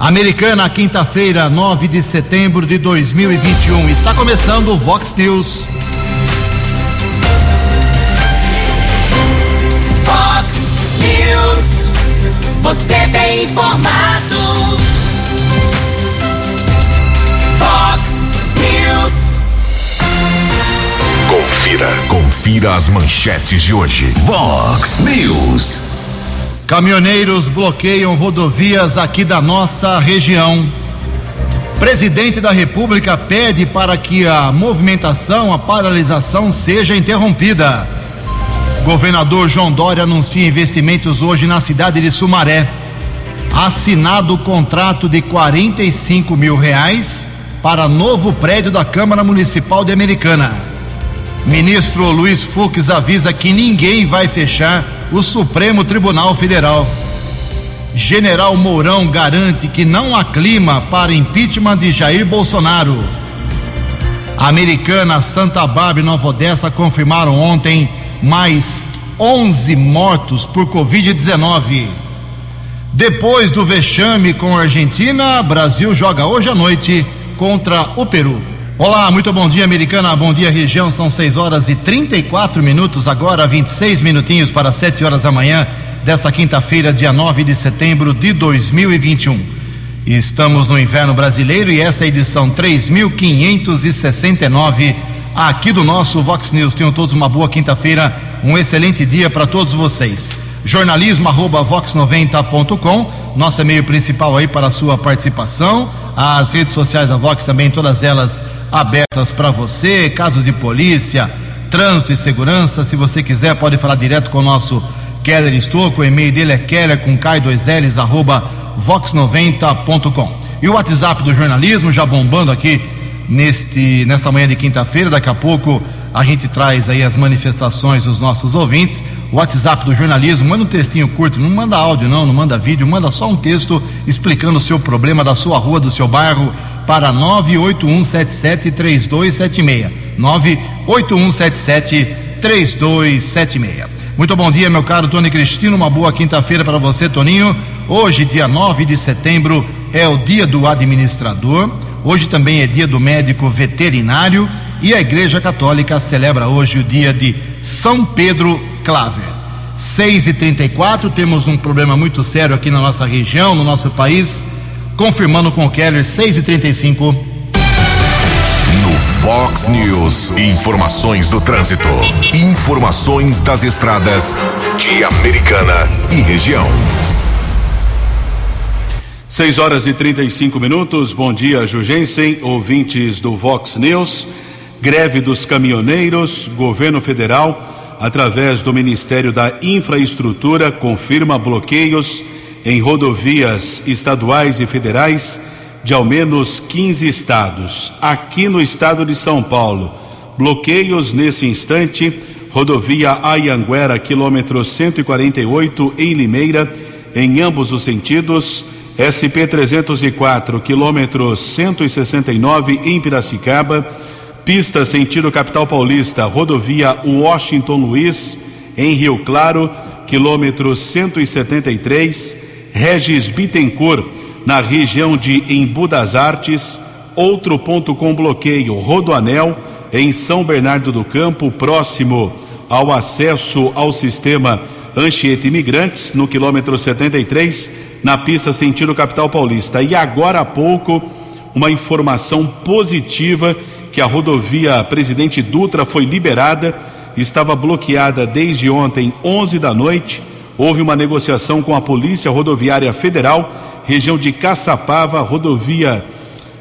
Americana, quinta-feira, 9 de setembro de 2021. Está começando o Vox News. Vox News. Você tem informado. Vox News. Confira. Confira as manchetes de hoje. Vox News. Caminhoneiros bloqueiam rodovias aqui da nossa região. Presidente da República pede para que a movimentação, a paralisação seja interrompida. Governador João Dória anuncia investimentos hoje na cidade de Sumaré. Assinado o contrato de 45 mil reais para novo prédio da Câmara Municipal de Americana. Ministro Luiz Fux avisa que ninguém vai fechar o Supremo Tribunal Federal. General Mourão garante que não há clima para impeachment de Jair Bolsonaro. Americana, Santa Bárbara e Nova Odessa confirmaram ontem mais 11 mortos por Covid-19. Depois do vexame com a Argentina, Brasil joga hoje à noite contra o Peru. Olá, muito bom dia, americana. Bom dia, região. São 6 horas e 34 minutos, agora 26 minutinhos para 7 horas da manhã desta quinta-feira, dia 9 de setembro de 2021. Estamos no inverno brasileiro e esta é a edição 3569 aqui do nosso Vox News. Tenham todos uma boa quinta-feira, um excelente dia para todos vocês. Jornalismo arroba vox90.com, nosso e-mail principal aí para a sua participação. As redes sociais da Vox também, todas elas abertas para você, casos de polícia, trânsito e segurança. Se você quiser, pode falar direto com o nosso Keller Estouco. O e-mail dele é keller com K2Ls, arroba vox90.com. E o WhatsApp do jornalismo já bombando aqui neste, nesta manhã de quinta-feira. Daqui a pouco a gente traz aí as manifestações dos nossos ouvintes. WhatsApp do jornalismo, manda um textinho curto, não manda áudio não, não manda vídeo, manda só um texto explicando o seu problema da sua rua, do seu bairro, para 981773276. 981773276. Muito bom dia, meu caro Tony Cristino. Uma boa quinta-feira para você, Toninho. Hoje, dia 9 de setembro, é o dia do administrador. Hoje também é dia do médico veterinário. E a Igreja Católica celebra hoje o dia de São Pedro Claver. 6 e 34 temos um problema muito sério aqui na nossa região, no nosso país. Confirmando com o Keller, 6 e 35 No Fox News, informações do trânsito. Informações das estradas de Americana e região. 6 horas e 35 minutos. Bom dia, Jugensen, ouvintes do Vox News. Greve dos caminhoneiros, governo federal, através do Ministério da Infraestrutura, confirma bloqueios em rodovias estaduais e federais de ao menos 15 estados. Aqui no estado de São Paulo, bloqueios nesse instante, rodovia Ayanguera, quilômetro 148 em Limeira, em ambos os sentidos. SP 304, quilômetro 169 em Piracicaba Pista sentido capital paulista, rodovia Washington Luiz, em Rio Claro, quilômetro 173, Regis Bittencourt, na região de Embu das Artes, outro ponto com bloqueio, Rodoanel, em São Bernardo do Campo, próximo ao acesso ao sistema Anchieta Imigrantes, no quilômetro 73, na pista sentido capital paulista. E agora há pouco, uma informação positiva que a rodovia Presidente Dutra foi liberada, estava bloqueada desde ontem, 11 da noite. Houve uma negociação com a Polícia Rodoviária Federal, região de Caçapava, rodovia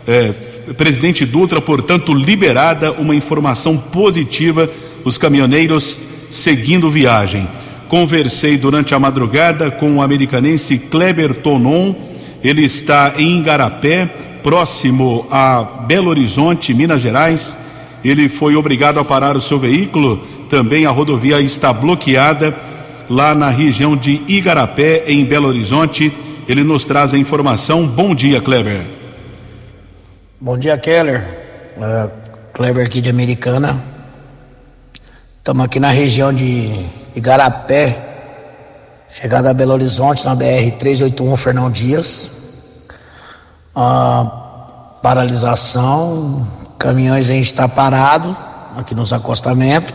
eh, Presidente Dutra, portanto, liberada. Uma informação positiva, os caminhoneiros seguindo viagem. Conversei durante a madrugada com o americanense Kleber Tonon, ele está em Igarapé próximo a Belo Horizonte, Minas Gerais. Ele foi obrigado a parar o seu veículo. Também a rodovia está bloqueada lá na região de Igarapé, em Belo Horizonte. Ele nos traz a informação. Bom dia, Kleber. Bom dia, Keller. Uh, Kleber aqui de Americana. Estamos aqui na região de Igarapé, chegada a Belo Horizonte, na BR 381 Fernão Dias. A paralisação, caminhões a gente está parado aqui nos acostamentos.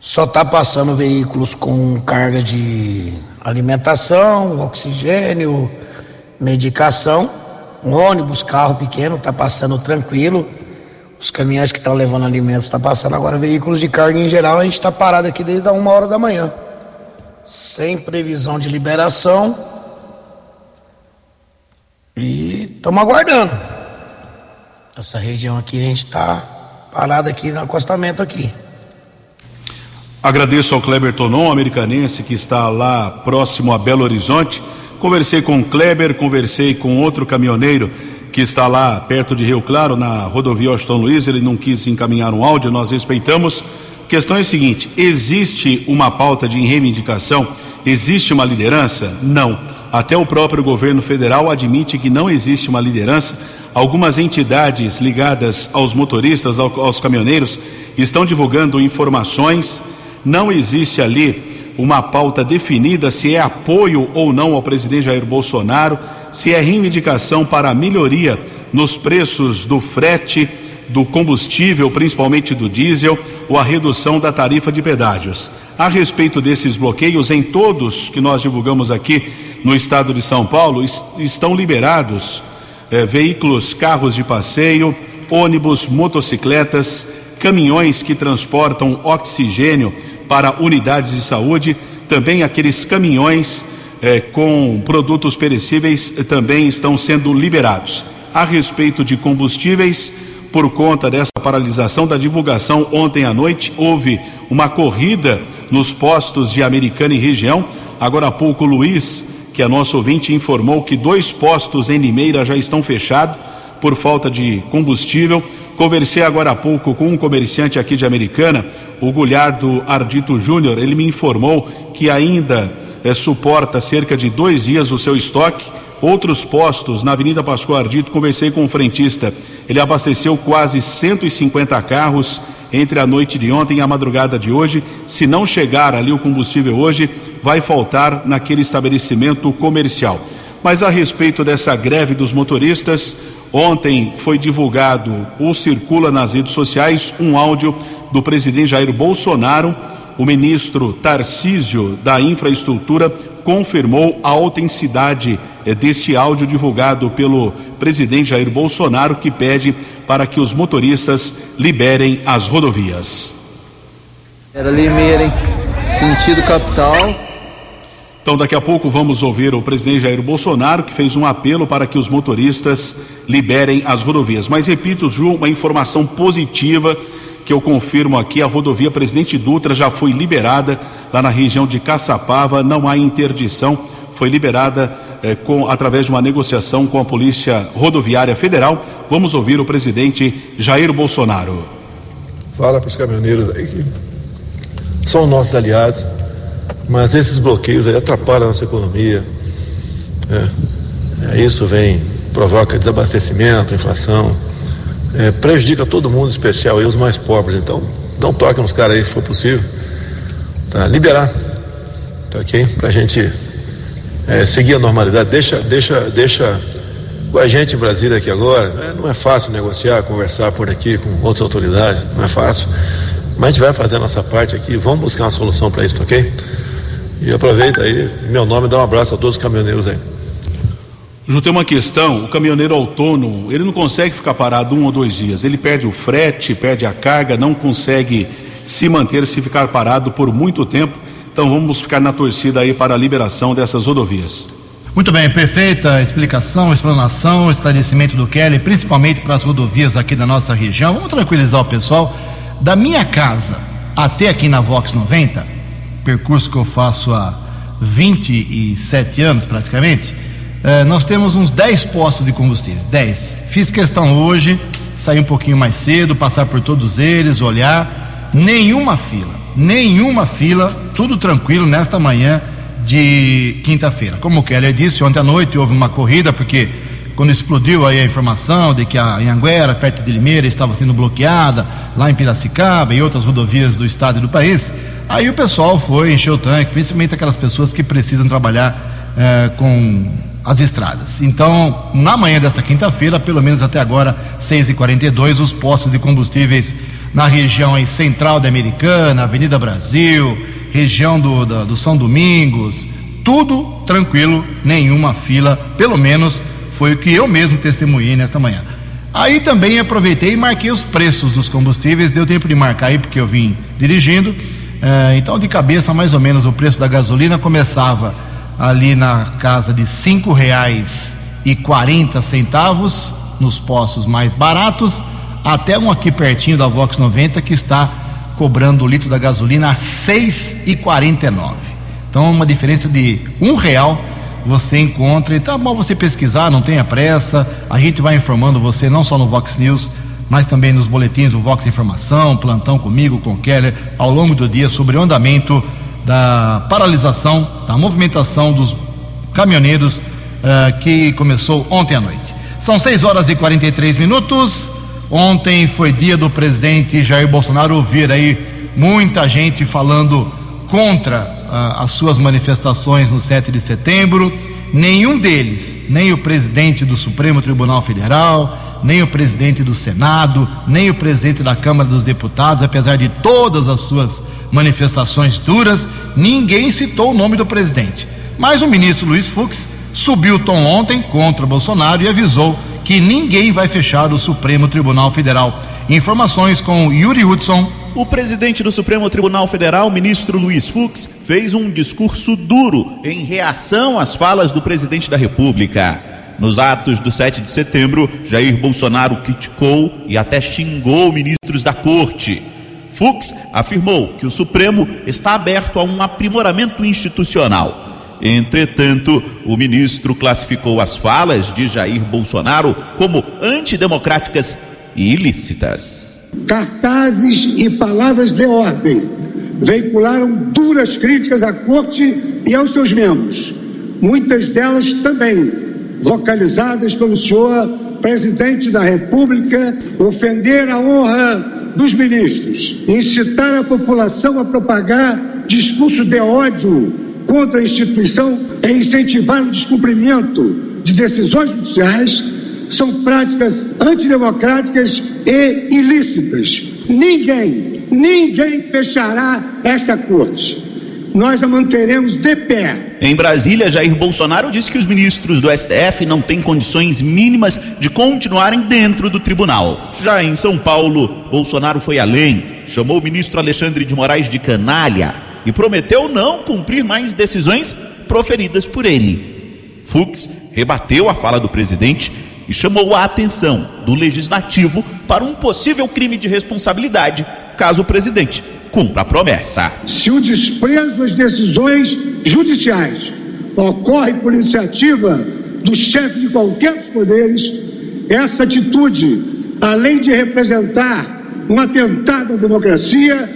Só está passando veículos com carga de alimentação, oxigênio, medicação. ônibus, carro pequeno está passando tranquilo. Os caminhões que estão levando alimentos estão tá passando agora. Veículos de carga em geral, a gente está parado aqui desde a uma hora da manhã. Sem previsão de liberação. Estamos aguardando. Essa região aqui a gente está parado aqui no acostamento aqui. Agradeço ao Kleber Tonon, americanense, que está lá próximo a Belo Horizonte. Conversei com o Kleber, conversei com outro caminhoneiro que está lá perto de Rio Claro, na rodovia Austin Luiz. Ele não quis encaminhar um áudio, nós respeitamos. A questão é a seguinte: existe uma pauta de reivindicação? Existe uma liderança? Não. Até o próprio governo federal admite que não existe uma liderança. Algumas entidades ligadas aos motoristas, aos caminhoneiros, estão divulgando informações não existe ali uma pauta definida se é apoio ou não ao presidente Jair Bolsonaro, se é reivindicação para a melhoria nos preços do frete, do combustível, principalmente do diesel, ou a redução da tarifa de pedágios. A respeito desses bloqueios, em todos que nós divulgamos aqui no estado de São Paulo, estão liberados eh, veículos, carros de passeio, ônibus, motocicletas, caminhões que transportam oxigênio para unidades de saúde, também aqueles caminhões eh, com produtos perecíveis eh, também estão sendo liberados. A respeito de combustíveis, por conta dessa paralisação da divulgação ontem à noite, houve uma corrida nos postos de Americana e região. Agora há pouco, Luiz, que é nosso ouvinte, informou que dois postos em Limeira já estão fechados por falta de combustível. Conversei agora há pouco com um comerciante aqui de Americana, o Gulhardo Ardito Júnior. Ele me informou que ainda é, suporta cerca de dois dias o seu estoque. Outros postos na Avenida Pascoal Ardito, conversei com o frentista. Ele abasteceu quase 150 carros entre a noite de ontem e a madrugada de hoje. Se não chegar ali o combustível hoje, vai faltar naquele estabelecimento comercial. Mas a respeito dessa greve dos motoristas, Ontem foi divulgado ou circula nas redes sociais um áudio do presidente Jair Bolsonaro. O ministro Tarcísio da Infraestrutura confirmou a autenticidade deste áudio divulgado pelo presidente Jair Bolsonaro, que pede para que os motoristas liberem as rodovias. Era Limeira, hein? Sentido capital. Então, daqui a pouco vamos ouvir o presidente Jair Bolsonaro, que fez um apelo para que os motoristas liberem as rodovias. Mas repito, Ju, uma informação positiva que eu confirmo aqui: a rodovia Presidente Dutra já foi liberada lá na região de Caçapava, não há interdição, foi liberada eh, com, através de uma negociação com a Polícia Rodoviária Federal. Vamos ouvir o presidente Jair Bolsonaro. Fala para os caminhoneiros aí que são nossos aliados mas esses bloqueios aí atrapalham a nossa economia. É, é, isso vem, provoca desabastecimento, inflação, é, prejudica todo mundo, especial aí os mais pobres. Então, dá um toque nos caras aí, se for possível. Tá? Liberar. Tá ok? Pra gente é, seguir a normalidade. Deixa, deixa, deixa com a gente em Brasília aqui agora. É, não é fácil negociar, conversar por aqui com outras autoridades, não é fácil. Mas a gente vai fazer a nossa parte aqui, vamos buscar uma solução para isso, ok? E aproveita aí, meu nome, dá um abraço a todos os caminhoneiros aí. Ju, tem uma questão, o caminhoneiro autônomo, ele não consegue ficar parado um ou dois dias, ele perde o frete, perde a carga, não consegue se manter, se ficar parado por muito tempo, então vamos ficar na torcida aí para a liberação dessas rodovias. Muito bem, perfeita explicação, explanação, esclarecimento do Kelly, principalmente para as rodovias aqui da nossa região. Vamos tranquilizar o pessoal. Da minha casa até aqui na Vox 90, percurso que eu faço há 27 anos praticamente, eh, nós temos uns 10 postos de combustível. 10. Fiz questão hoje, sair um pouquinho mais cedo, passar por todos eles, olhar. Nenhuma fila, nenhuma fila, tudo tranquilo nesta manhã de quinta-feira. Como o Keller disse, ontem à noite houve uma corrida, porque quando explodiu aí a informação de que a Anhanguera, perto de Limeira, estava sendo bloqueada, lá em Piracicaba e outras rodovias do estado e do país, Aí o pessoal foi encher o tanque, principalmente aquelas pessoas que precisam trabalhar é, com as estradas. Então, na manhã desta quinta-feira, pelo menos até agora, 6h42, os postos de combustíveis na região aí, central da Americana, Avenida Brasil, região do, da- do São Domingos, tudo tranquilo, nenhuma fila, pelo menos foi o que eu mesmo testemunhei nesta manhã. Aí também aproveitei e marquei os preços dos combustíveis, deu tempo de marcar aí porque eu vim dirigindo. Eh, então, de cabeça, mais ou menos, o preço da gasolina começava ali na casa de cinco reais e quarenta centavos nos postos mais baratos, até um aqui pertinho da Vox 90 que está cobrando o litro da gasolina a seis e quarenta e nove. Então, uma diferença de um real você encontra. Então, é bom você pesquisar, não tenha pressa. A gente vai informando você não só no Vox News, mas também nos boletins do Vox Informação, plantão comigo, com Keller, ao longo do dia sobre o andamento da paralisação, da movimentação dos caminhoneiros eh, que começou ontem à noite. São 6 horas e 43 minutos. Ontem foi dia do presidente Jair Bolsonaro ouvir aí muita gente falando contra ah, as suas manifestações no 7 de setembro. Nenhum deles, nem o presidente do Supremo Tribunal Federal, nem o presidente do Senado, nem o presidente da Câmara dos Deputados, apesar de todas as suas manifestações duras, ninguém citou o nome do presidente. Mas o ministro Luiz Fux subiu o tom ontem contra Bolsonaro e avisou que ninguém vai fechar o Supremo Tribunal Federal. Informações com Yuri Hudson. O presidente do Supremo Tribunal Federal, ministro Luiz Fux, fez um discurso duro em reação às falas do presidente da República. Nos atos do 7 de setembro, Jair Bolsonaro criticou e até xingou ministros da corte. Fux afirmou que o Supremo está aberto a um aprimoramento institucional. Entretanto, o ministro classificou as falas de Jair Bolsonaro como antidemocráticas e ilícitas. cartazes e palavras de ordem veicularam duras críticas à corte e aos seus membros, muitas delas também vocalizadas pelo senhor presidente da República, ofender a honra dos ministros, incitar a população a propagar discurso de ódio contra a instituição e incentivar o descumprimento de decisões judiciais são práticas antidemocráticas e ilícitas. Ninguém, ninguém fechará esta corte. Nós a manteremos de pé. Em Brasília, Jair Bolsonaro disse que os ministros do STF não têm condições mínimas de continuarem dentro do tribunal. Já em São Paulo, Bolsonaro foi além, chamou o ministro Alexandre de Moraes de canalha e prometeu não cumprir mais decisões proferidas por ele. Fux rebateu a fala do presidente e chamou a atenção do legislativo para um possível crime de responsabilidade caso o presidente cumpra a promessa. Se o desprezo às decisões judiciais ocorre por iniciativa do chefe de qualquer dos poderes, essa atitude, além de representar um atentado à democracia,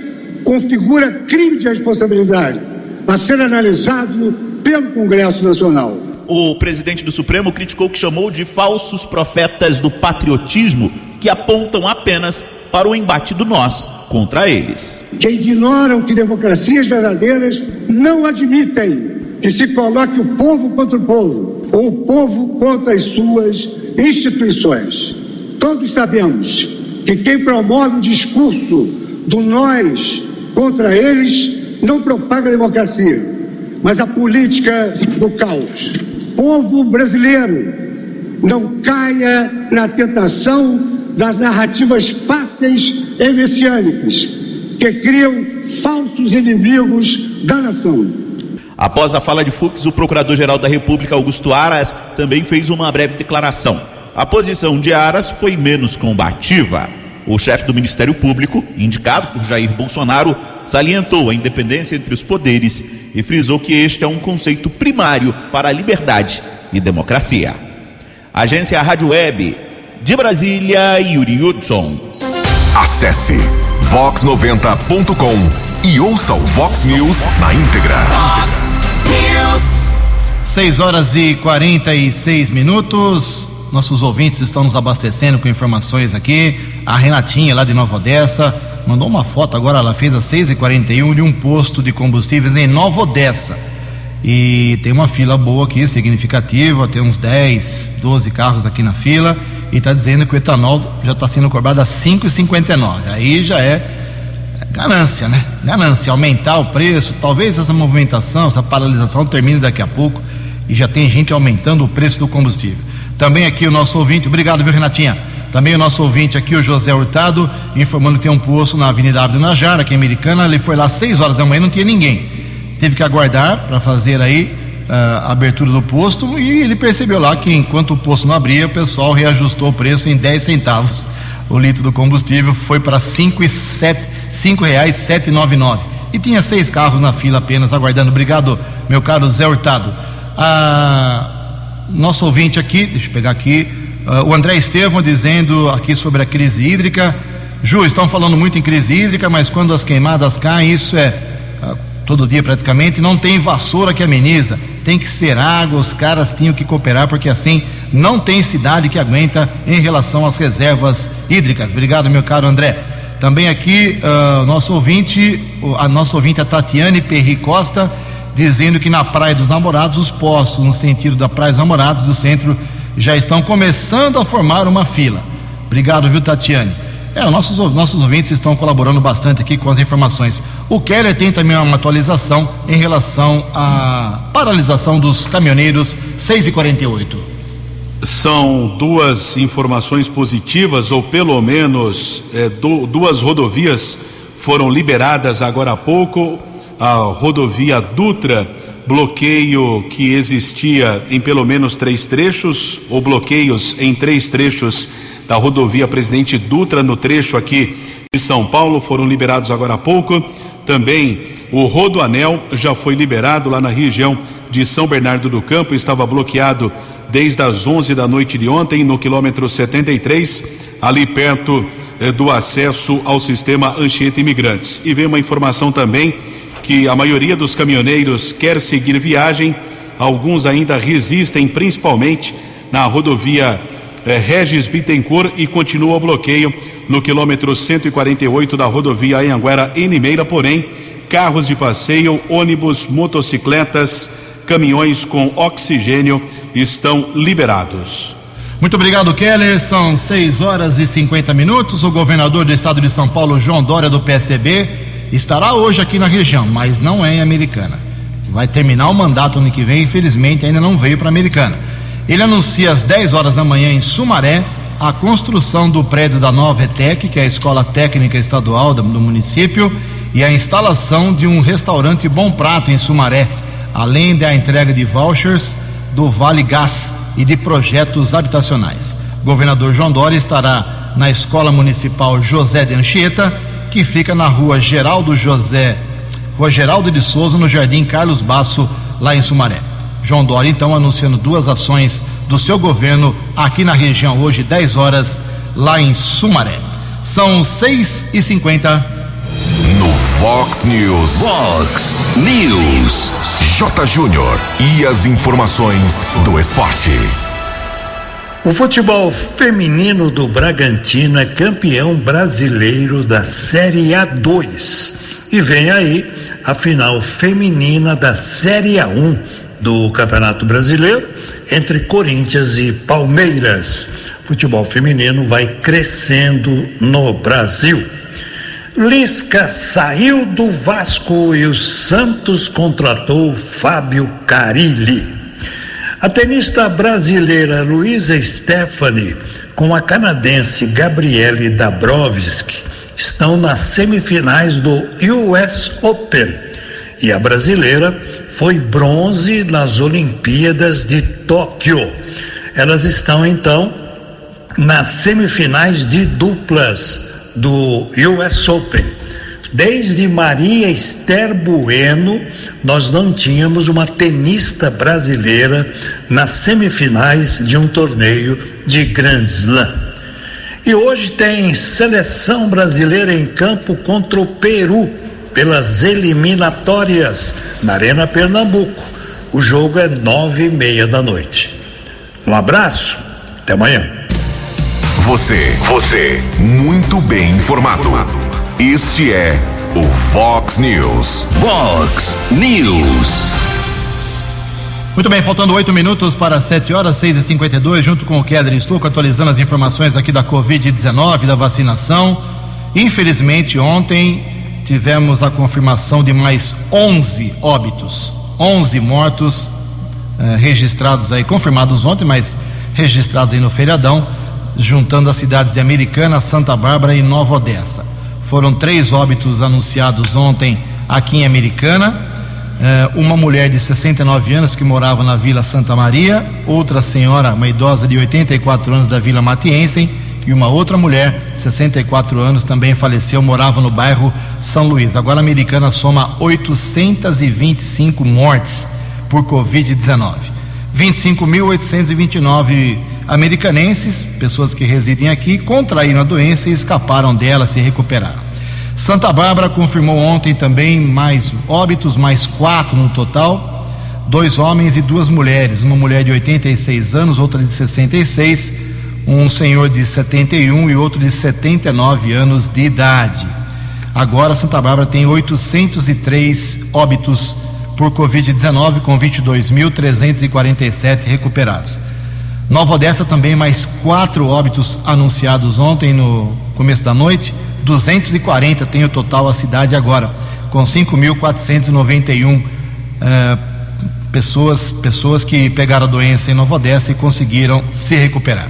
configura crime de responsabilidade a ser analisado pelo Congresso Nacional. O presidente do Supremo criticou o que chamou de falsos profetas do patriotismo que apontam apenas para o embate do nós contra eles. que ignoram que democracias verdadeiras não admitem que se coloque o povo contra o povo ou o povo contra as suas instituições. Todos sabemos que quem promove o discurso do nós contra eles não propaga a democracia, mas a política do caos. Povo brasileiro, não caia na tentação das narrativas fáceis e messiânicas que criam falsos inimigos da nação. Após a fala de Fux, o procurador-geral da República, Augusto Aras, também fez uma breve declaração. A posição de Aras foi menos combativa. O chefe do Ministério Público, indicado por Jair Bolsonaro, salientou a independência entre os poderes e frisou que este é um conceito primário para a liberdade e democracia. Agência Rádio Web, de Brasília, Yuri Hudson. Acesse vox90.com e ouça o Vox News na íntegra. Fox News. 6 horas e 46 minutos. Nossos ouvintes estão nos abastecendo com informações aqui. A Renatinha, lá de Nova Odessa, mandou uma foto agora. Ela fez às 6h41 de um posto de combustíveis em Nova Odessa. E tem uma fila boa aqui, significativa, tem uns 10, 12 carros aqui na fila e está dizendo que o etanol já está sendo cobrado a 5,59. Aí já é ganância, né? Ganância, aumentar o preço, talvez essa movimentação, essa paralisação termine daqui a pouco e já tem gente aumentando o preço do combustível. Também aqui o nosso ouvinte, obrigado, viu, Renatinha? Também o nosso ouvinte aqui, o José Hurtado, informando que tem um poço na Avenida Abdo Najara, aqui em Americana. Ele foi lá às 6 horas da manhã, não tinha ninguém. Teve que aguardar para fazer aí uh, a abertura do posto e ele percebeu lá que enquanto o posto não abria, o pessoal reajustou o preço em 10 centavos. O litro do combustível foi para nove nove. E tinha seis carros na fila apenas aguardando. Obrigado, meu caro Zé Hurtado. Ah, nosso ouvinte aqui, deixa eu pegar aqui, uh, o André Estevam dizendo aqui sobre a crise hídrica. Ju, estão falando muito em crise hídrica, mas quando as queimadas caem, isso é uh, todo dia praticamente, não tem vassoura que ameniza tem que ser água, os caras tinham que cooperar, porque assim não tem cidade que aguenta em relação às reservas hídricas. Obrigado, meu caro André. Também aqui, uh, nosso ouvinte, a nossa ouvinte a Tatiane Perri Costa, dizendo que na Praia dos Namorados, os postos no sentido da Praia dos Namorados do centro já estão começando a formar uma fila. Obrigado, viu, Tatiane? É, nossos, nossos ouvintes estão colaborando bastante aqui com as informações. O Keller tem também uma atualização em relação à paralisação dos caminhoneiros 6 e 48. São duas informações positivas, ou pelo menos é, do, duas rodovias foram liberadas agora há pouco. A rodovia Dutra, bloqueio que existia em pelo menos três trechos, ou bloqueios em três trechos da rodovia Presidente Dutra, no trecho aqui de São Paulo, foram liberados agora há pouco. Também o Rodoanel já foi liberado lá na região de São Bernardo do Campo, estava bloqueado desde as 11 da noite de ontem, no quilômetro 73, ali perto eh, do acesso ao sistema Anchieta Imigrantes. E vem uma informação também que a maioria dos caminhoneiros quer seguir viagem, alguns ainda resistem, principalmente na rodovia é, Regis Bittencourt e continua o bloqueio no quilômetro 148 da rodovia Anhanguera em porém, carros de passeio, ônibus, motocicletas, caminhões com oxigênio estão liberados. Muito obrigado, Keller. São 6 horas e 50 minutos. O governador do estado de São Paulo, João Dória, do PSDB, estará hoje aqui na região, mas não é em Americana. Vai terminar o mandato ano que vem, infelizmente ainda não veio para Americana. Ele anuncia às 10 horas da manhã em Sumaré a construção do prédio da nova ETEC, que é a Escola Técnica Estadual do município, e a instalação de um restaurante Bom Prato em Sumaré, além da entrega de vouchers do Vale Gás e de projetos habitacionais. O governador João Dória estará na Escola Municipal José de Anchieta, que fica na rua Geraldo José, Rua Geraldo de Souza, no Jardim Carlos Basso, lá em Sumaré. João Dória, então, anunciando duas ações do seu governo aqui na região, hoje, 10 horas, lá em Sumaré. São 6 e 50 No Fox News. Fox News. J. Júnior. E as informações do esporte. O futebol feminino do Bragantino é campeão brasileiro da Série A2. E vem aí a final feminina da Série A1 do Campeonato Brasileiro entre Corinthians e Palmeiras. Futebol feminino vai crescendo no Brasil. Lisca saiu do Vasco e o Santos contratou Fábio Carilli. A tenista brasileira Luísa Stephanie com a canadense Gabriele Dabrowski estão nas semifinais do US Open e a brasileira foi bronze nas Olimpíadas de Tóquio. Elas estão então nas semifinais de duplas do US Open. Desde Maria Esther Bueno, nós não tínhamos uma tenista brasileira nas semifinais de um torneio de Grand Slam. E hoje tem seleção brasileira em campo contra o Peru pelas eliminatórias na Arena Pernambuco. O jogo é nove e meia da noite. Um abraço, até amanhã. Você, você, muito bem informado. Este é o Fox News. Fox News. Muito bem, faltando oito minutos para 7 horas, 6 e 52 junto com o Kedri Estouco, atualizando as informações aqui da Covid-19, da vacinação. Infelizmente, ontem tivemos a confirmação de mais 11 óbitos, 11 mortos eh, registrados aí, confirmados ontem, mas registrados aí no feriadão, juntando as cidades de Americana, Santa Bárbara e Nova Odessa. Foram três óbitos anunciados ontem aqui em Americana eh, uma mulher de 69 anos que morava na Vila Santa Maria, outra senhora, uma idosa de 84 anos da Vila Matiense, e uma outra mulher, 64 anos, também faleceu, morava no bairro São Luís. Agora a americana soma 825 mortes por Covid-19. 25.829 americanenses, pessoas que residem aqui, contraíram a doença e escaparam dela, se recuperaram. Santa Bárbara confirmou ontem também mais óbitos, mais quatro no total, dois homens e duas mulheres, uma mulher de 86 anos, outra de 66, um senhor de 71 e outro de 79 anos de idade. Agora Santa Bárbara tem 803 óbitos por Covid-19, com 22.347 recuperados. Nova Odessa também mais quatro óbitos anunciados ontem no começo da noite. 240 tem o total a cidade agora, com 5.491 uh, eh, pessoas, pessoas que pegaram a doença em Nova Odessa e conseguiram se recuperar.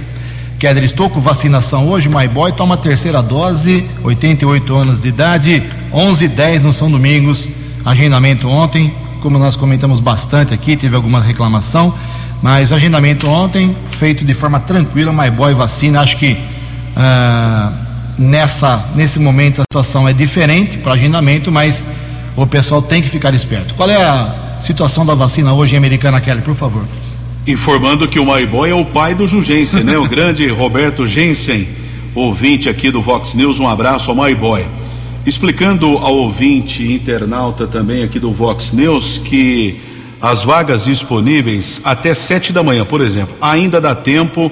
Keller com vacinação hoje, My Boy toma a terceira dose, 88 anos de idade, 11 e 10 no São Domingos, agendamento ontem, como nós comentamos bastante aqui, teve alguma reclamação, mas agendamento ontem, feito de forma tranquila, My Boy vacina, acho que uh, nessa nesse momento a situação é diferente para agendamento, mas o pessoal tem que ficar esperto. Qual é a situação da vacina hoje em Americana Kelly, por favor? Informando que o Maiboy é o pai do Jugensen, né? O grande Roberto Jensen, ouvinte aqui do Vox News, um abraço ao Maiboy. Explicando ao ouvinte internauta também aqui do Vox News que as vagas disponíveis até sete da manhã, por exemplo, ainda dá tempo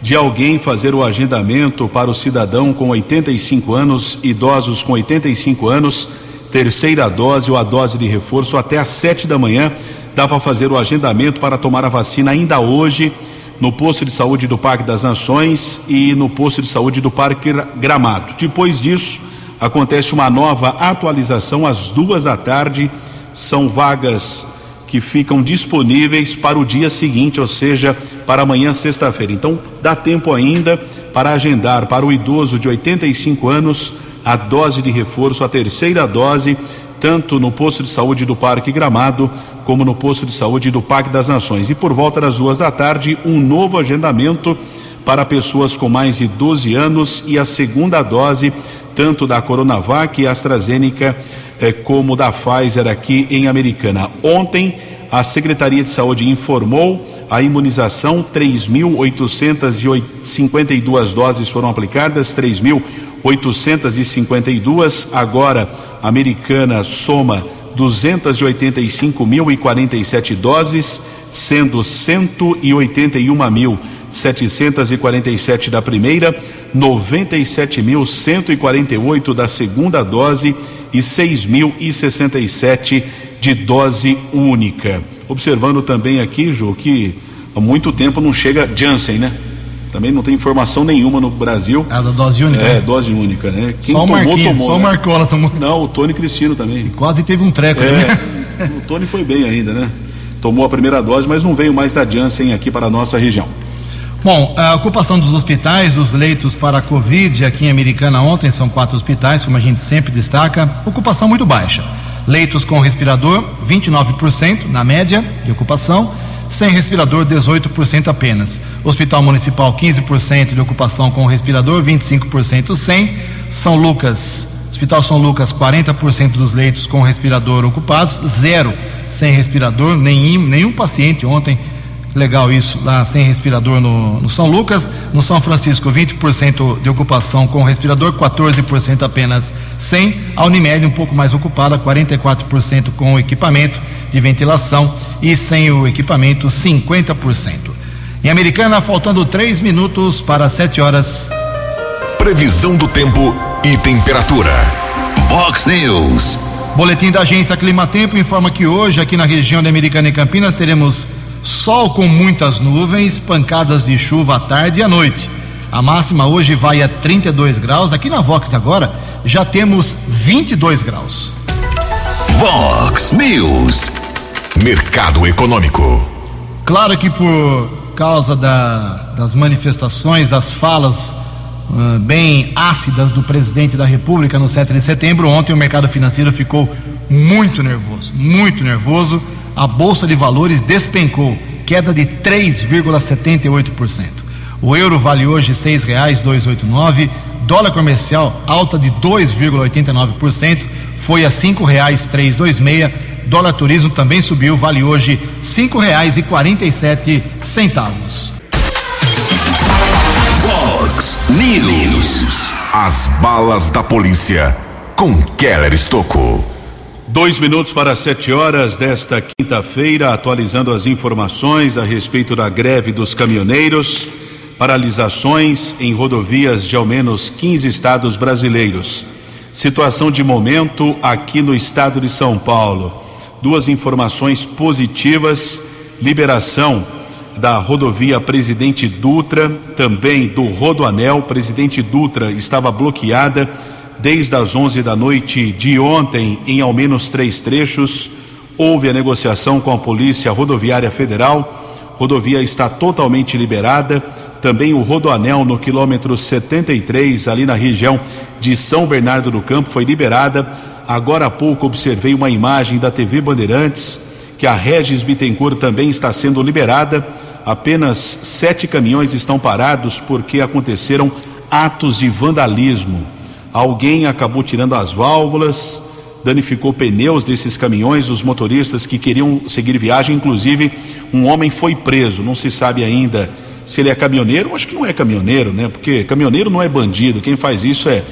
de alguém fazer o agendamento para o cidadão com 85 anos, idosos com 85 anos, terceira dose ou a dose de reforço até às 7 da manhã. Dá para fazer o agendamento para tomar a vacina ainda hoje no posto de saúde do Parque das Nações e no posto de saúde do Parque Gramado. Depois disso, acontece uma nova atualização às duas da tarde. São vagas que ficam disponíveis para o dia seguinte, ou seja, para amanhã, sexta-feira. Então, dá tempo ainda para agendar para o idoso de 85 anos a dose de reforço, a terceira dose, tanto no posto de saúde do Parque Gramado como no posto de saúde do Parque das Nações. E por volta das duas da tarde, um novo agendamento para pessoas com mais de 12 anos e a segunda dose, tanto da Coronavac e AstraZeneca eh, como da Pfizer aqui em Americana. Ontem, a Secretaria de Saúde informou a imunização, 3.852 doses foram aplicadas, 3.852. Agora, a Americana soma 285.047 doses, sendo 181.747 da primeira, 97.148 da segunda dose e 6.067 de dose única. Observando também aqui, Ju, que há muito tempo não chega Janssen, né? Também não tem informação nenhuma no Brasil. Ah, da dose única? É, dose única, né? Quem só o tomou, tomou. Só né? o Marcola tomou. Não, o Tony Cristino também. E quase teve um treco. É, né? o Tony foi bem ainda, né? Tomou a primeira dose, mas não veio mais da Janssen aqui para a nossa região. Bom, a ocupação dos hospitais, os leitos para a Covid aqui em Americana ontem são quatro hospitais, como a gente sempre destaca, ocupação muito baixa. Leitos com respirador, 29% na média de ocupação, sem respirador, 18% apenas. Hospital Municipal, 15% de ocupação com respirador, 25% sem. São Lucas, Hospital São Lucas, 40% dos leitos com respirador ocupados, zero sem respirador, nenhum, nenhum paciente ontem Legal isso, lá sem respirador no, no São Lucas. No São Francisco, 20% de ocupação com respirador, 14% apenas sem. A Unimed um pouco mais ocupada, 44% com equipamento de ventilação e sem o equipamento, 50%. Em Americana, faltando 3 minutos para 7 horas. Previsão do tempo e temperatura. Vox News. Boletim da agência Climatempo informa que hoje, aqui na região de Americana e Campinas, teremos Sol com muitas nuvens, pancadas de chuva à tarde e à noite. A máxima hoje vai a 32 graus. Aqui na Vox agora já temos 22 graus. Vox News. Mercado Econômico. Claro que por causa da, das manifestações, das falas uh, bem ácidas do presidente da República no 7 de setembro, ontem o mercado financeiro ficou muito nervoso, muito nervoso. A bolsa de valores despencou, queda de 3,78%. O euro vale hoje R$ 6,289, dólar comercial alta de 2,89%, foi a R$ 5,326. Dólar turismo também subiu, vale hoje R$ 5,47 centavos. News. As balas da polícia com Keller Estocou. Dois minutos para sete horas desta quinta-feira, atualizando as informações a respeito da greve dos caminhoneiros, paralisações em rodovias de ao menos 15 estados brasileiros. Situação de momento aqui no estado de São Paulo. Duas informações positivas: liberação da rodovia Presidente Dutra, também do Rodoanel. Presidente Dutra estava bloqueada desde as 11 da noite de ontem em ao menos três trechos. Houve a negociação com a Polícia Rodoviária Federal. Rodovia está totalmente liberada. Também o Rodoanel no quilômetro 73, ali na região de São Bernardo do Campo, foi liberada. Agora há pouco observei uma imagem da TV Bandeirantes que a Regis Bittencourt também está sendo liberada. Apenas sete caminhões estão parados porque aconteceram atos de vandalismo. Alguém acabou tirando as válvulas, danificou pneus desses caminhões, os motoristas que queriam seguir viagem, inclusive um homem foi preso. Não se sabe ainda se ele é caminhoneiro, acho que não é caminhoneiro, né? Porque caminhoneiro não é bandido, quem faz isso é,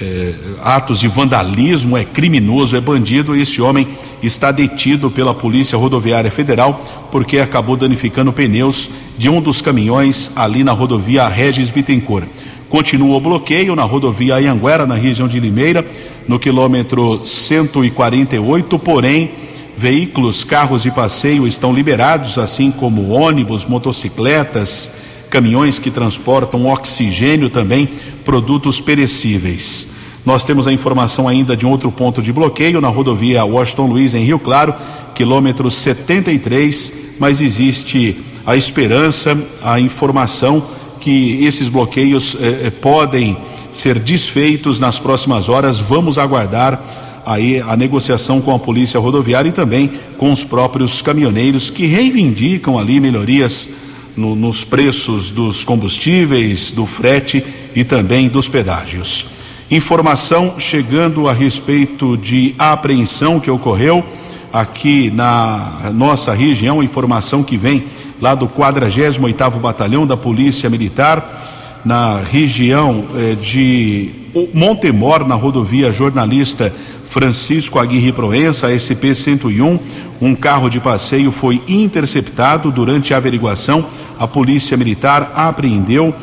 é atos de vandalismo, é criminoso, é bandido. E esse homem está detido pela Polícia Rodoviária Federal porque acabou danificando pneus de um dos caminhões ali na rodovia Regis Bittencourt. Continua o bloqueio na rodovia Anhanguera, na região de Limeira, no quilômetro 148, porém, veículos, carros de passeio estão liberados, assim como ônibus, motocicletas, caminhões que transportam oxigênio também, produtos perecíveis. Nós temos a informação ainda de um outro ponto de bloqueio na rodovia Washington Luiz, em Rio Claro, quilômetro 73, mas existe a esperança, a informação que esses bloqueios eh, eh, podem ser desfeitos nas próximas horas. Vamos aguardar aí a negociação com a polícia rodoviária e também com os próprios caminhoneiros que reivindicam ali melhorias no, nos preços dos combustíveis, do frete e também dos pedágios. Informação chegando a respeito de apreensão que ocorreu aqui na nossa região, informação que vem lá do 48º Batalhão da Polícia Militar, na região eh, de Montemor, na rodovia jornalista Francisco Aguirre Proença, SP-101, um carro de passeio foi interceptado durante a averiguação. A Polícia Militar apreendeu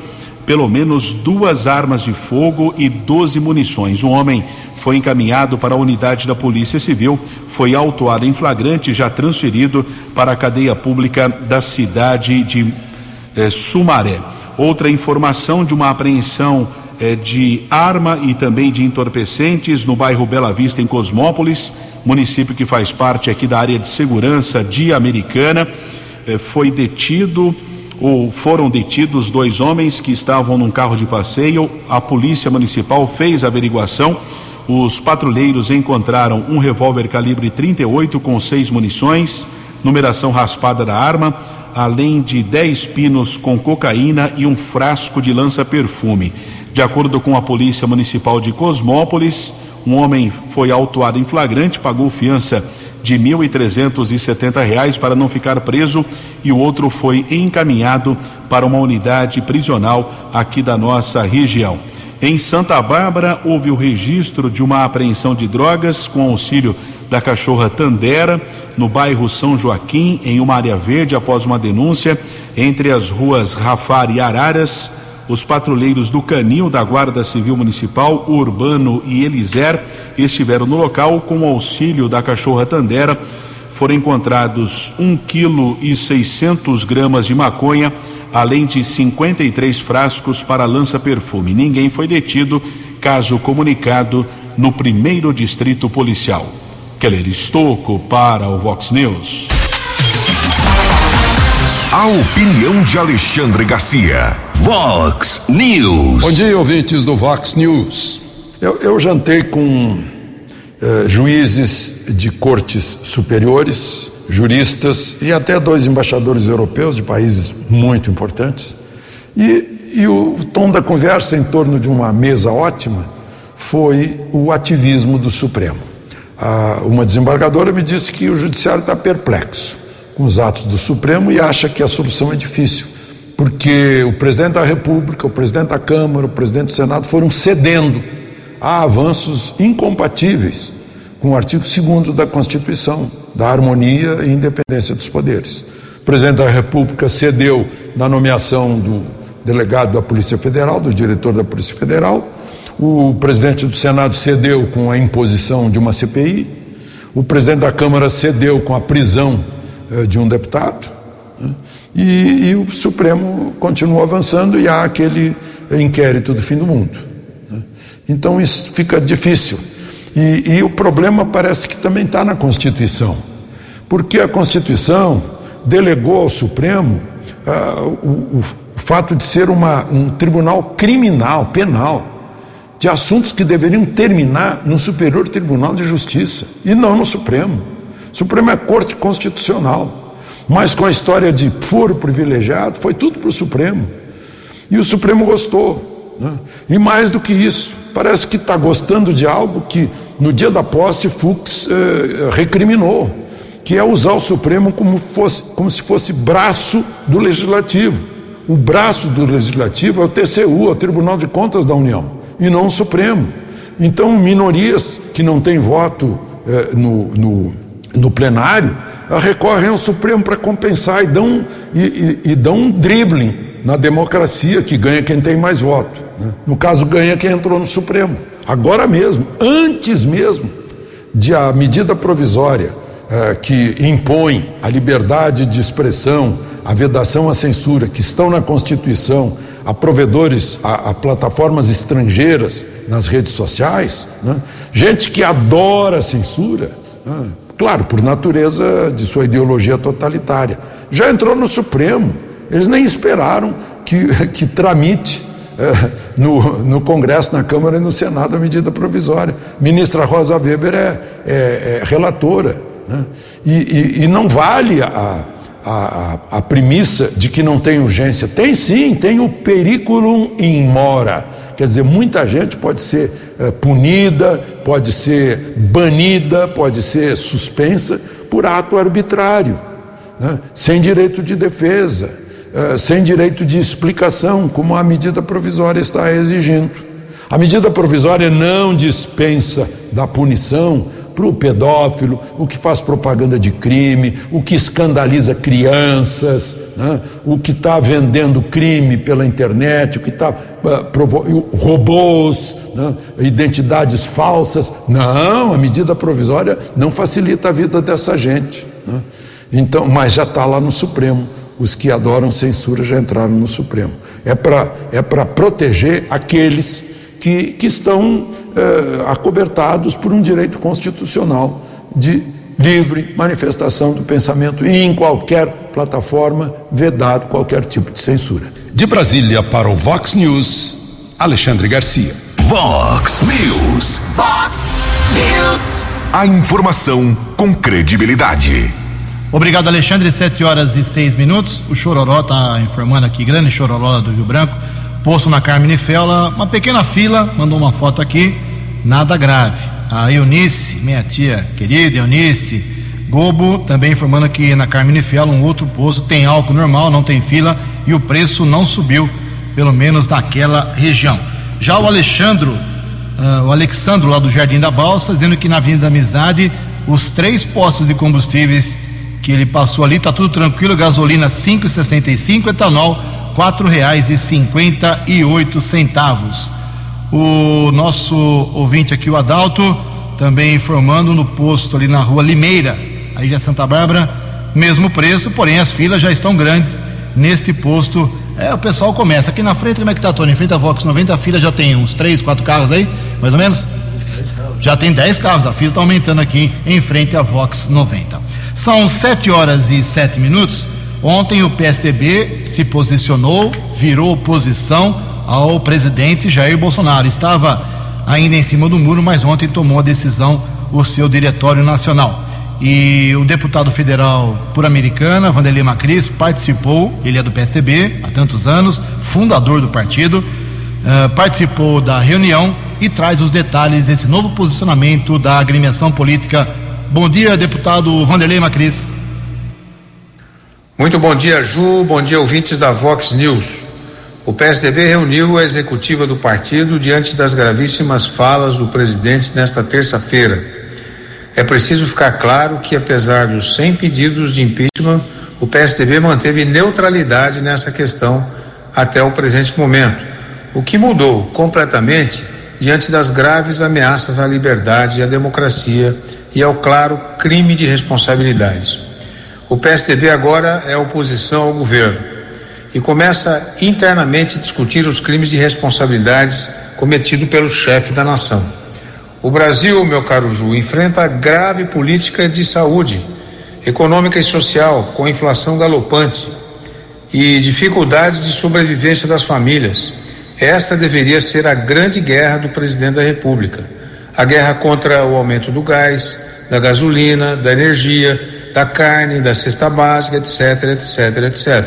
pelo menos duas armas de fogo e 12 munições. Um homem foi encaminhado para a unidade da Polícia Civil, foi autuado em flagrante e já transferido para a cadeia pública da cidade de eh, Sumaré. Outra informação de uma apreensão eh, de arma e também de entorpecentes no bairro Bela Vista, em Cosmópolis, município que faz parte aqui da área de segurança de Americana. Eh, foi detido ou foram detidos dois homens que estavam num carro de passeio. A polícia municipal fez a averiguação. Os patrulheiros encontraram um revólver calibre 38 com seis munições, numeração raspada da arma, além de 10 pinos com cocaína e um frasco de lança-perfume. De acordo com a Polícia Municipal de Cosmópolis, um homem foi autuado em flagrante, pagou fiança de R$ 1.370 para não ficar preso e o outro foi encaminhado para uma unidade prisional aqui da nossa região. Em Santa Bárbara, houve o registro de uma apreensão de drogas com auxílio da cachorra Tandera, no bairro São Joaquim, em uma área verde, após uma denúncia entre as ruas Rafar e Araras. Os patrulheiros do Canil da Guarda Civil Municipal, Urbano e Eliser estiveram no local com o auxílio da cachorra Tandera. foram encontrados 1 quilo e 600 gramas de maconha, além de 53 frascos para lança-perfume. Ninguém foi detido, caso comunicado no primeiro distrito policial. Keller Estocco para o Vox News. A opinião de Alexandre Garcia. Vox News. Bom dia, ouvintes do Vox News. Eu, eu jantei com eh, juízes de cortes superiores, juristas e até dois embaixadores europeus de países muito importantes. E, e o tom da conversa em torno de uma mesa ótima foi o ativismo do Supremo. Ah, uma desembargadora me disse que o judiciário está perplexo com os atos do Supremo e acha que a solução é difícil, porque o presidente da República, o presidente da Câmara, o presidente do Senado foram cedendo a avanços incompatíveis com o artigo 2 da Constituição, da harmonia e independência dos poderes. O presidente da República cedeu na nomeação do delegado da Polícia Federal, do diretor da Polícia Federal, o presidente do Senado cedeu com a imposição de uma CPI, o presidente da Câmara cedeu com a prisão eh, de um deputado, né? E, e, o Supremo continua avançando e há aquele inquérito do fim do mundo. Né? Então isso fica difícil. E, e o problema parece que também está na Constituição, porque a Constituição delegou ao Supremo ah, o, o, fato de ser uma, um tribunal criminal, penal, de assuntos que deveriam terminar no Superior Tribunal de Justiça e não no Supremo. O Supremo é Corte Constitucional, mas com a história de foro privilegiado, foi tudo para o Supremo. E o Supremo gostou. Né? E mais do que isso, parece que está gostando de algo que no dia da posse Fux eh, recriminou, que é usar o Supremo como, fosse, como se fosse braço do Legislativo. O braço do Legislativo é o TCU, é o Tribunal de Contas da União e não o Supremo. Então, minorias que não têm voto eh, no, no, no, plenário recorrem ao Supremo para compensar e dão, e, e, e, dão um dribbling na democracia que ganha quem tem mais voto. Né? No caso, ganha quem entrou no Supremo. Agora mesmo, antes mesmo de a medida provisória eh, que impõe a liberdade de expressão, a vedação à censura, que estão na Constituição, a provedores, a, a plataformas estrangeiras nas redes sociais, né? gente que adora a censura, né? Claro, por natureza de sua ideologia totalitária. Já entrou no Supremo, eles nem esperaram que, que tramite é, no, no Congresso, na Câmara e no Senado a medida provisória. Ministra Rosa Weber é, é, é relatora. Né? E, e, e, não vale a, a, a, premissa de que não tem urgência. Tem sim, tem o periculum in mora. Quer dizer, muita gente pode ser é, punida, pode ser banida, pode ser suspensa por ato arbitrário, né? sem direito de defesa, é, sem direito de explicação, como a medida provisória está exigindo. A medida provisória não dispensa da punição, para o pedófilo, o que faz propaganda de crime, o que escandaliza crianças, né? o que está vendendo crime pela internet, o que está uh, robôs, né? identidades falsas. Não, a medida provisória não facilita a vida dessa gente. Né? Então, mas já está lá no Supremo. Os que adoram censura já entraram no Supremo. É para é proteger aqueles que, que estão eh, acobertados por um direito constitucional de livre manifestação do pensamento e em qualquer plataforma, vedado qualquer tipo de censura. De Brasília para o Vox News, Alexandre Garcia. Vox News. Vox News. A informação com credibilidade. Obrigado, Alexandre. Sete horas e seis minutos. O Chororó está informando aqui, grande Chororó do Rio Branco posto na Carmine Fela, uma pequena fila, mandou uma foto aqui, nada grave. A Eunice, minha tia querida Eunice Gobo, também informando que na Carmine Fela, um outro posto tem álcool normal, não tem fila e o preço não subiu, pelo menos naquela região. Já o Alexandro, uh, o Alexandro lá do Jardim da Balsa, dizendo que na Avenida da Amizade, os três postos de combustíveis que ele passou ali, tá tudo tranquilo, gasolina 5,65, etanol quatro reais e cinquenta e oito centavos. O nosso ouvinte aqui, o Adalto, também informando no posto ali na rua Limeira, aí já Santa Bárbara, mesmo preço, porém as filas já estão grandes neste posto. É, o pessoal começa. Aqui na frente, como é que tá, Tony? Em frente à Vox 90, a fila já tem uns 3, 4 carros aí, mais ou menos? Já tem 10 carros, a fila está aumentando aqui em frente à Vox 90. São 7 horas e 7 minutos. Ontem o PSDB se posicionou, virou oposição ao presidente Jair Bolsonaro. Estava ainda em cima do muro, mas ontem tomou a decisão o seu diretório nacional. E o deputado federal por Americana, Vanderlei Macris, participou, ele é do PSDB há tantos anos, fundador do partido, uh, participou da reunião e traz os detalhes desse novo posicionamento da agremiação política. Bom dia, deputado Vanderlei Macris. Muito bom dia, Ju. Bom dia, ouvintes da Vox News. O PSDB reuniu a executiva do partido diante das gravíssimas falas do presidente nesta terça-feira. É preciso ficar claro que, apesar dos 100 pedidos de impeachment, o PSDB manteve neutralidade nessa questão até o presente momento. O que mudou completamente diante das graves ameaças à liberdade e à democracia e ao claro crime de responsabilidade. O PSDB agora é oposição ao governo e começa internamente a discutir os crimes de responsabilidades cometidos pelo chefe da nação. O Brasil, meu caro Ju, enfrenta grave política de saúde, econômica e social, com inflação galopante e dificuldades de sobrevivência das famílias esta deveria ser a grande guerra do presidente da República. A guerra contra o aumento do gás, da gasolina, da energia, da carne, da cesta básica, etc, etc, etc.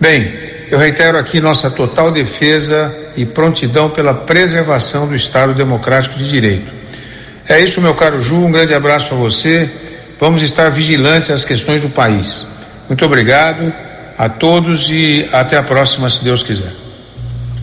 Bem, eu reitero aqui nossa total defesa e prontidão pela preservação do Estado Democrático de Direito. É isso, meu caro Ju, um grande abraço a você. Vamos estar vigilantes às questões do país. Muito obrigado a todos e até a próxima, se Deus quiser.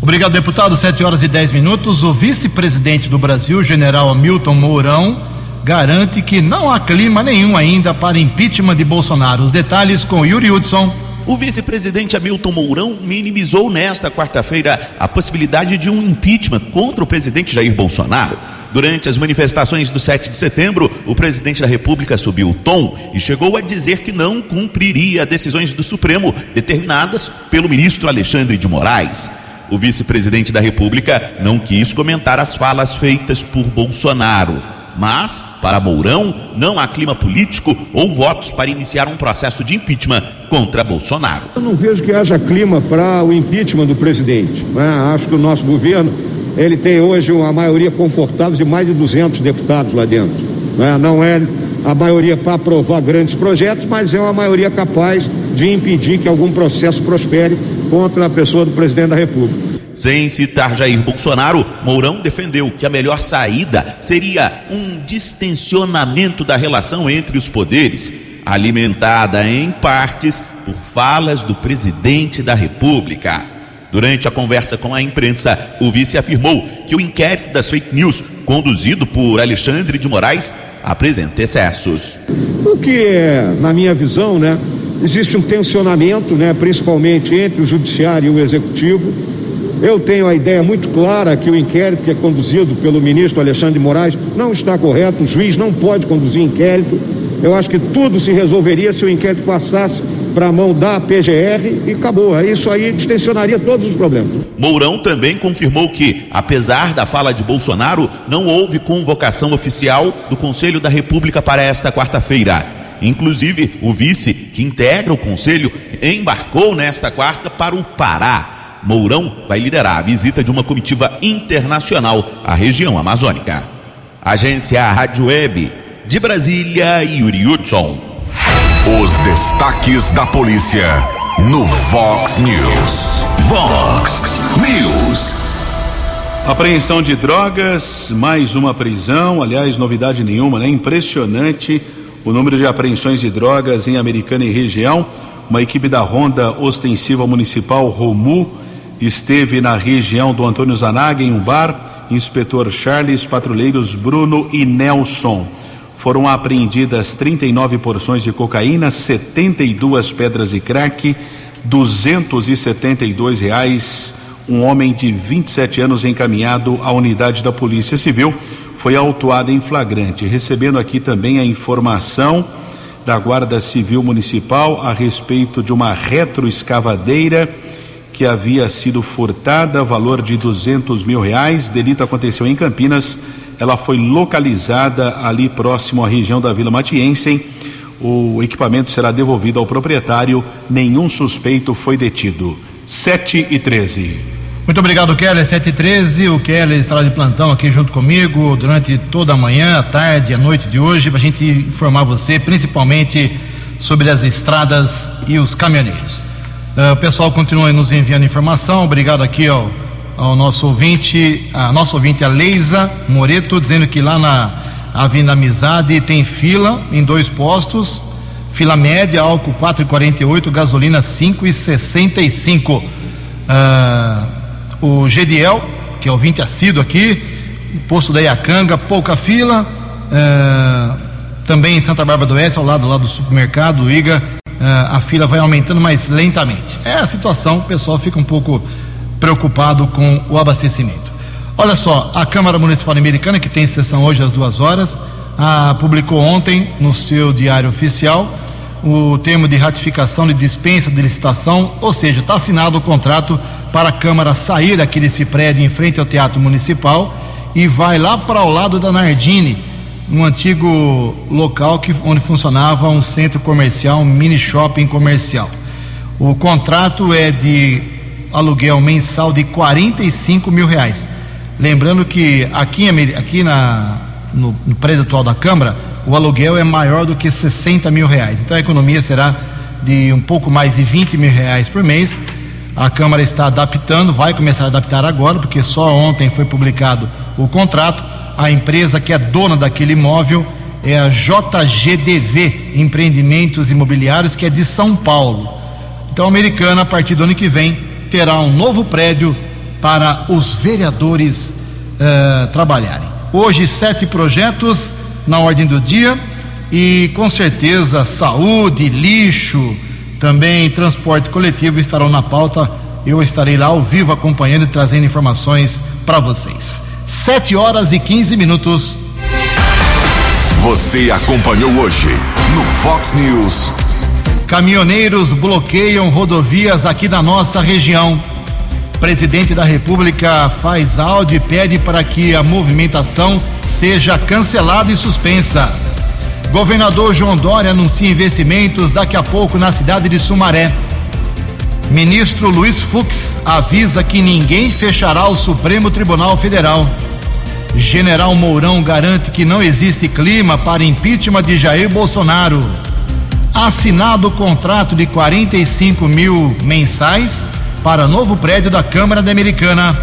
Obrigado, deputado. 7 horas e 10 minutos. O vice-presidente do Brasil, general Hamilton Mourão, garante que não há clima nenhum ainda para impeachment de Bolsonaro. Os detalhes com Yuri Hudson. O vice-presidente Hamilton Mourão minimizou nesta quarta-feira a possibilidade de um impeachment contra o presidente Jair Bolsonaro. Durante as manifestações do 7 de setembro, o presidente da República subiu o tom e chegou a dizer que não cumpriria decisões do Supremo determinadas pelo ministro Alexandre de Moraes. O vice-presidente da República não quis comentar as falas feitas por Bolsonaro. Mas, para Mourão, não há clima político ou votos para iniciar um processo de impeachment contra Bolsonaro. Eu não vejo que haja clima para o impeachment do presidente. Né? Acho que o nosso governo ele tem hoje uma maioria confortável de mais de 200 deputados lá dentro. Né? Não é a maioria para aprovar grandes projetos, mas é uma maioria capaz de impedir que algum processo prospere contra a pessoa do presidente da República. Sem citar Jair Bolsonaro, Mourão defendeu que a melhor saída seria um distensionamento da relação entre os poderes, alimentada em partes por falas do presidente da República. Durante a conversa com a imprensa, o vice afirmou que o inquérito das fake news, conduzido por Alexandre de Moraes, apresenta excessos. O que é, na minha visão, né, existe um tensionamento, né, principalmente entre o judiciário e o executivo. Eu tenho a ideia muito clara que o inquérito que é conduzido pelo ministro Alexandre de Moraes não está correto, o juiz não pode conduzir inquérito. Eu acho que tudo se resolveria se o inquérito passasse para a mão da PGR e acabou. Isso aí distensionaria todos os problemas. Mourão também confirmou que, apesar da fala de Bolsonaro, não houve convocação oficial do Conselho da República para esta quarta-feira. Inclusive, o vice, que integra o conselho, embarcou nesta quarta para o Pará. Mourão vai liderar a visita de uma comitiva internacional à região amazônica. Agência Rádio Web, de Brasília, Yuri Hudson. Os destaques da polícia no Vox News. Vox News. Apreensão de drogas, mais uma prisão, aliás, novidade nenhuma, né? Impressionante o número de apreensões de drogas em Americana e região. Uma equipe da Ronda Ostensiva Municipal Romu esteve na região do Antônio Zanaga em um bar. Inspetor Charles, patrulheiros Bruno e Nelson. Foram apreendidas 39 porções de cocaína, 72 pedras de crack, 272 reais. Um homem de 27 anos encaminhado à unidade da Polícia Civil foi autuado em flagrante, recebendo aqui também a informação da Guarda Civil Municipal a respeito de uma retroescavadeira que havia sido furtada, valor de 200 mil reais. Delito aconteceu em Campinas. Ela foi localizada ali próximo à região da Vila Matiense. O equipamento será devolvido ao proprietário. Nenhum suspeito foi detido. 7 e 13. Muito obrigado, Keller. 713. O Keller estará de plantão aqui junto comigo durante toda a manhã, a tarde, a noite de hoje, para a gente informar você, principalmente sobre as estradas e os caminhoneiros. Uh, o pessoal continua nos enviando informação. Obrigado aqui ao, ao nosso ouvinte, a nossa ouvinte, a Leisa Moreto, dizendo que lá na Avenida Amizade tem fila em dois postos. Fila média, álcool 4,48, gasolina 5,65. Uh, o Gediel, que é ouvinte assíduo aqui, posto da Iacanga, pouca fila, é, também em Santa Bárbara do Oeste, ao lado lá do supermercado, do IGA, é, a fila vai aumentando mais lentamente. É a situação, o pessoal fica um pouco preocupado com o abastecimento. Olha só, a Câmara Municipal Americana, que tem sessão hoje às duas horas, a, publicou ontem no seu diário oficial o termo de ratificação de dispensa de licitação, ou seja, está assinado o contrato para a Câmara sair desse prédio em frente ao Teatro Municipal e vai lá para o lado da Nardini, um antigo local que, onde funcionava um centro comercial, um mini shopping comercial. O contrato é de aluguel mensal de 45 mil reais. Lembrando que aqui, aqui na, no, no prédio atual da Câmara, o aluguel é maior do que 60 mil reais. Então a economia será de um pouco mais de 20 mil reais por mês a Câmara está adaptando, vai começar a adaptar agora, porque só ontem foi publicado o contrato. A empresa que é dona daquele imóvel é a JGDV Empreendimentos Imobiliários, que é de São Paulo. Então, a americana, a partir do ano que vem, terá um novo prédio para os vereadores uh, trabalharem. Hoje, sete projetos na ordem do dia e, com certeza, saúde, lixo também transporte coletivo estarão na pauta. Eu estarei lá ao vivo acompanhando e trazendo informações para vocês. 7 horas e 15 minutos. Você acompanhou hoje no Fox News. Caminhoneiros bloqueiam rodovias aqui da nossa região. Presidente da República faz áudio e pede para que a movimentação seja cancelada e suspensa. Governador João Dória anuncia investimentos daqui a pouco na cidade de Sumaré. Ministro Luiz Fux avisa que ninguém fechará o Supremo Tribunal Federal. General Mourão garante que não existe clima para impeachment de Jair Bolsonaro. Assinado o contrato de 45 mil mensais para novo prédio da Câmara da Americana.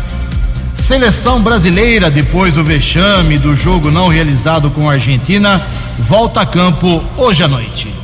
Seleção brasileira, depois do vexame do jogo não realizado com a Argentina, volta a campo hoje à noite.